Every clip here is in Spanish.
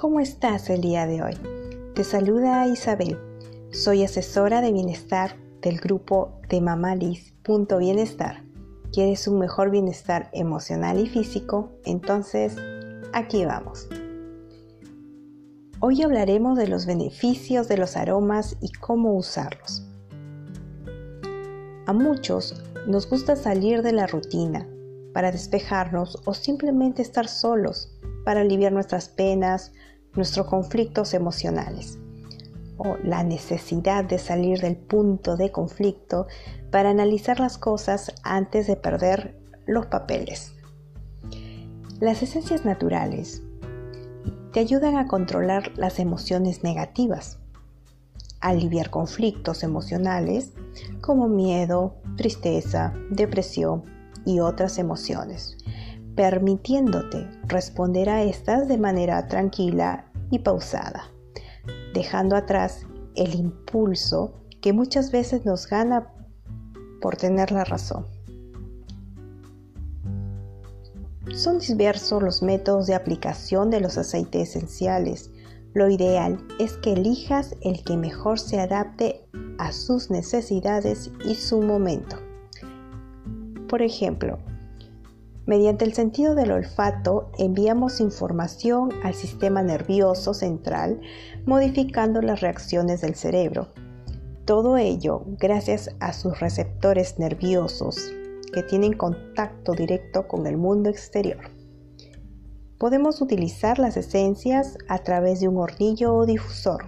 ¿Cómo estás el día de hoy? Te saluda Isabel. Soy asesora de bienestar del grupo de Mamalis.bienestar. ¿Quieres un mejor bienestar emocional y físico? Entonces, aquí vamos. Hoy hablaremos de los beneficios de los aromas y cómo usarlos. A muchos nos gusta salir de la rutina para despejarnos o simplemente estar solos para aliviar nuestras penas, nuestros conflictos emocionales o la necesidad de salir del punto de conflicto para analizar las cosas antes de perder los papeles. Las esencias naturales te ayudan a controlar las emociones negativas, aliviar conflictos emocionales como miedo, tristeza, depresión y otras emociones, permitiéndote responder a estas de manera tranquila y pausada, dejando atrás el impulso que muchas veces nos gana por tener la razón. Son diversos los métodos de aplicación de los aceites esenciales. Lo ideal es que elijas el que mejor se adapte a sus necesidades y su momento. Por ejemplo, mediante el sentido del olfato enviamos información al sistema nervioso central modificando las reacciones del cerebro. Todo ello gracias a sus receptores nerviosos que tienen contacto directo con el mundo exterior. Podemos utilizar las esencias a través de un hornillo o difusor.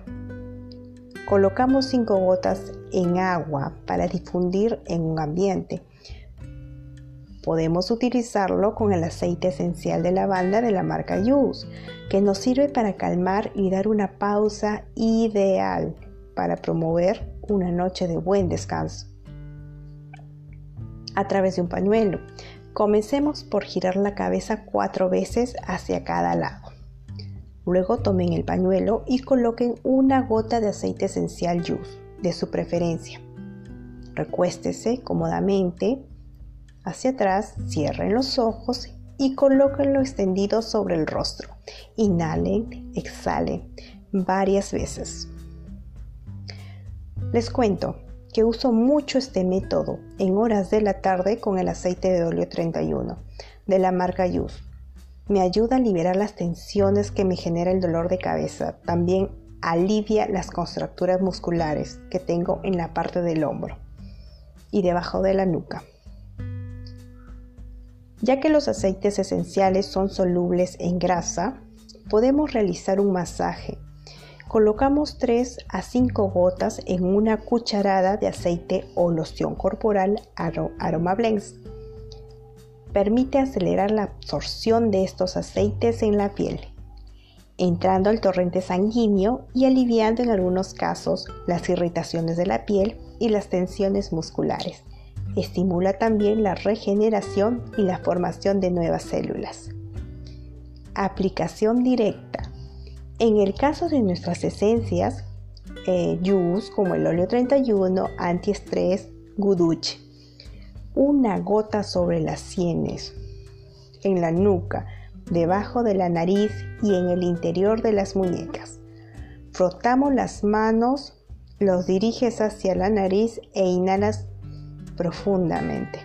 Colocamos 5 gotas en agua para difundir en un ambiente. Podemos utilizarlo con el aceite esencial de lavanda de la marca Use, que nos sirve para calmar y dar una pausa ideal para promover una noche de buen descanso a través de un pañuelo. Comencemos por girar la cabeza cuatro veces hacia cada lado. Luego tomen el pañuelo y coloquen una gota de aceite esencial Juice de su preferencia. Recuéstese cómodamente hacia atrás, cierren los ojos y colóquenlo extendido sobre el rostro. Inhalen, exhalen varias veces. Les cuento, que uso mucho este método en horas de la tarde con el aceite de óleo 31 de la marca Yus. Me ayuda a liberar las tensiones que me genera el dolor de cabeza. También alivia las contracturas musculares que tengo en la parte del hombro y debajo de la nuca. Ya que los aceites esenciales son solubles en grasa, podemos realizar un masaje Colocamos 3 a 5 gotas en una cucharada de aceite o loción corporal Aroma Blends. Permite acelerar la absorción de estos aceites en la piel, entrando al torrente sanguíneo y aliviando en algunos casos las irritaciones de la piel y las tensiones musculares. Estimula también la regeneración y la formación de nuevas células. Aplicación directa en el caso de nuestras esencias, eh, como el óleo 31, antiestrés, guduche, una gota sobre las sienes, en la nuca, debajo de la nariz y en el interior de las muñecas. Frotamos las manos, los diriges hacia la nariz e inhalas profundamente.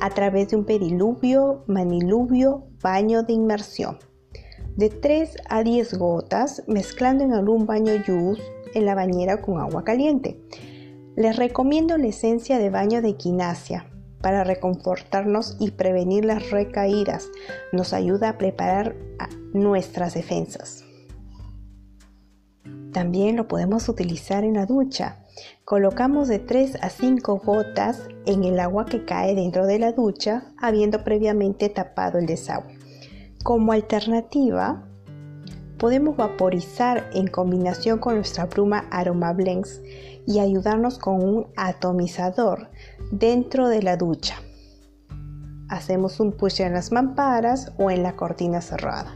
A través de un pediluvio, maniluvio, baño de inmersión de 3 a 10 gotas mezclando en algún baño yus en la bañera con agua caliente. Les recomiendo la esencia de baño de quinasia para reconfortarnos y prevenir las recaídas. Nos ayuda a preparar nuestras defensas. También lo podemos utilizar en la ducha. Colocamos de 3 a 5 gotas en el agua que cae dentro de la ducha, habiendo previamente tapado el desagüe. Como alternativa, podemos vaporizar en combinación con nuestra pluma Aroma Blends y ayudarnos con un atomizador dentro de la ducha. Hacemos un push en las mamparas o en la cortina cerrada.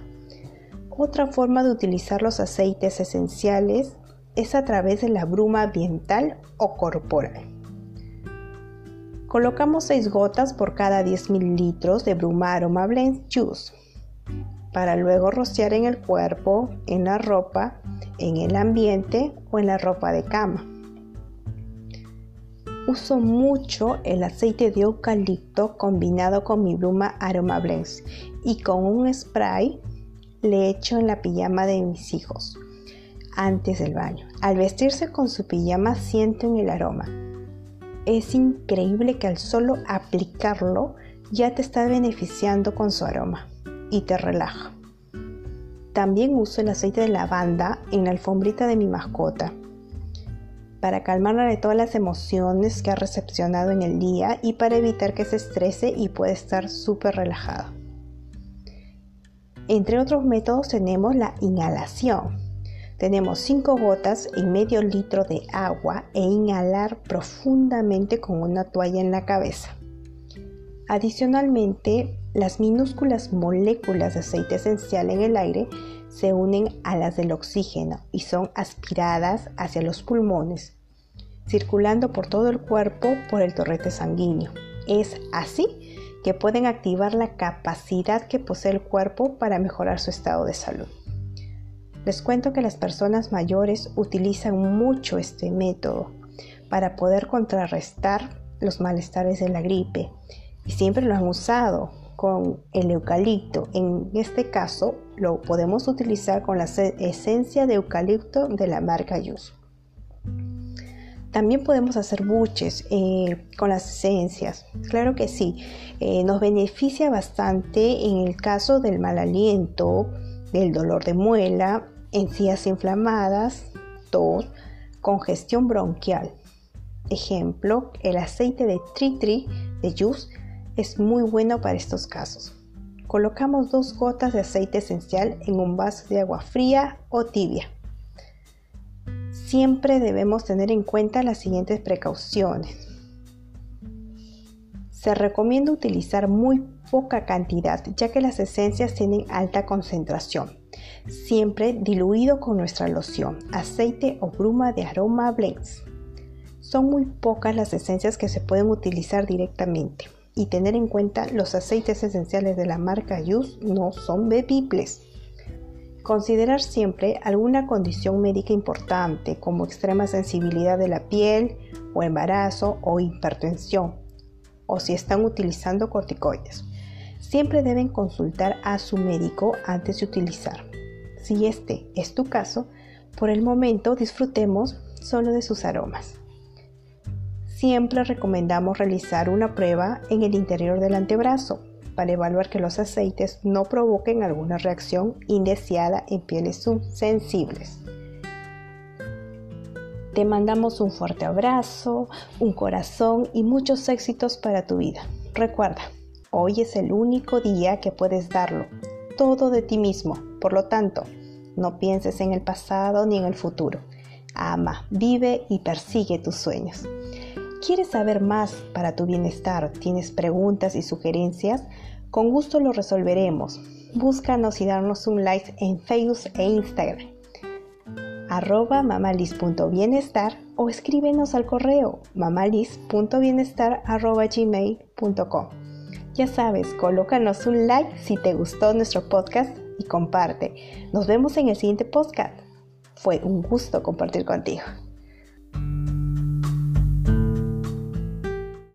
Otra forma de utilizar los aceites esenciales es a través de la bruma ambiental o corporal. Colocamos 6 gotas por cada 10 mililitros de bruma Aroma Blends Juice para luego rociar en el cuerpo, en la ropa, en el ambiente o en la ropa de cama. Uso mucho el aceite de eucalipto combinado con mi bruma Aroma Blends y con un spray le echo en la pijama de mis hijos antes del baño. Al vestirse con su pijama sienten el aroma. Es increíble que al solo aplicarlo ya te está beneficiando con su aroma y te relaja. También uso el aceite de lavanda en la alfombrita de mi mascota para calmarla de todas las emociones que ha recepcionado en el día y para evitar que se estrese y pueda estar súper relajada. Entre otros métodos tenemos la inhalación. Tenemos 5 gotas en medio litro de agua e inhalar profundamente con una toalla en la cabeza. Adicionalmente, las minúsculas moléculas de aceite esencial en el aire se unen a las del oxígeno y son aspiradas hacia los pulmones, circulando por todo el cuerpo por el torrente sanguíneo. Es así que pueden activar la capacidad que posee el cuerpo para mejorar su estado de salud. Les cuento que las personas mayores utilizan mucho este método para poder contrarrestar los malestares de la gripe y siempre lo han usado con el eucalipto. En este caso lo podemos utilizar con la esencia de eucalipto de la marca Yus. También podemos hacer buches eh, con las esencias. Claro que sí, eh, nos beneficia bastante en el caso del mal aliento, del dolor de muela, encías inflamadas, tos, congestión bronquial. Ejemplo, el aceite de tritri de Yus es muy bueno para estos casos. Colocamos dos gotas de aceite esencial en un vaso de agua fría o tibia. Siempre debemos tener en cuenta las siguientes precauciones. Se recomienda utilizar muy poca cantidad ya que las esencias tienen alta concentración. Siempre diluido con nuestra loción, aceite o bruma de aroma blends. Son muy pocas las esencias que se pueden utilizar directamente y tener en cuenta los aceites esenciales de la marca Yus no son bebibles. Considerar siempre alguna condición médica importante como extrema sensibilidad de la piel o embarazo o hipertensión o si están utilizando corticoides. Siempre deben consultar a su médico antes de utilizar. Si este es tu caso, por el momento disfrutemos solo de sus aromas siempre recomendamos realizar una prueba en el interior del antebrazo para evaluar que los aceites no provoquen alguna reacción indeseada en pieles sensibles. Te mandamos un fuerte abrazo, un corazón y muchos éxitos para tu vida. Recuerda, hoy es el único día que puedes darlo, todo de ti mismo. Por lo tanto, no pienses en el pasado ni en el futuro. Ama, vive y persigue tus sueños. ¿Quieres saber más para tu bienestar? ¿Tienes preguntas y sugerencias? Con gusto lo resolveremos. Búscanos y darnos un like en Facebook e Instagram. Arroba mamalis.bienestar o escríbenos al correo mamalis.bienestar gmail.com. Ya sabes, colócanos un like si te gustó nuestro podcast y comparte. Nos vemos en el siguiente podcast. Fue un gusto compartir contigo.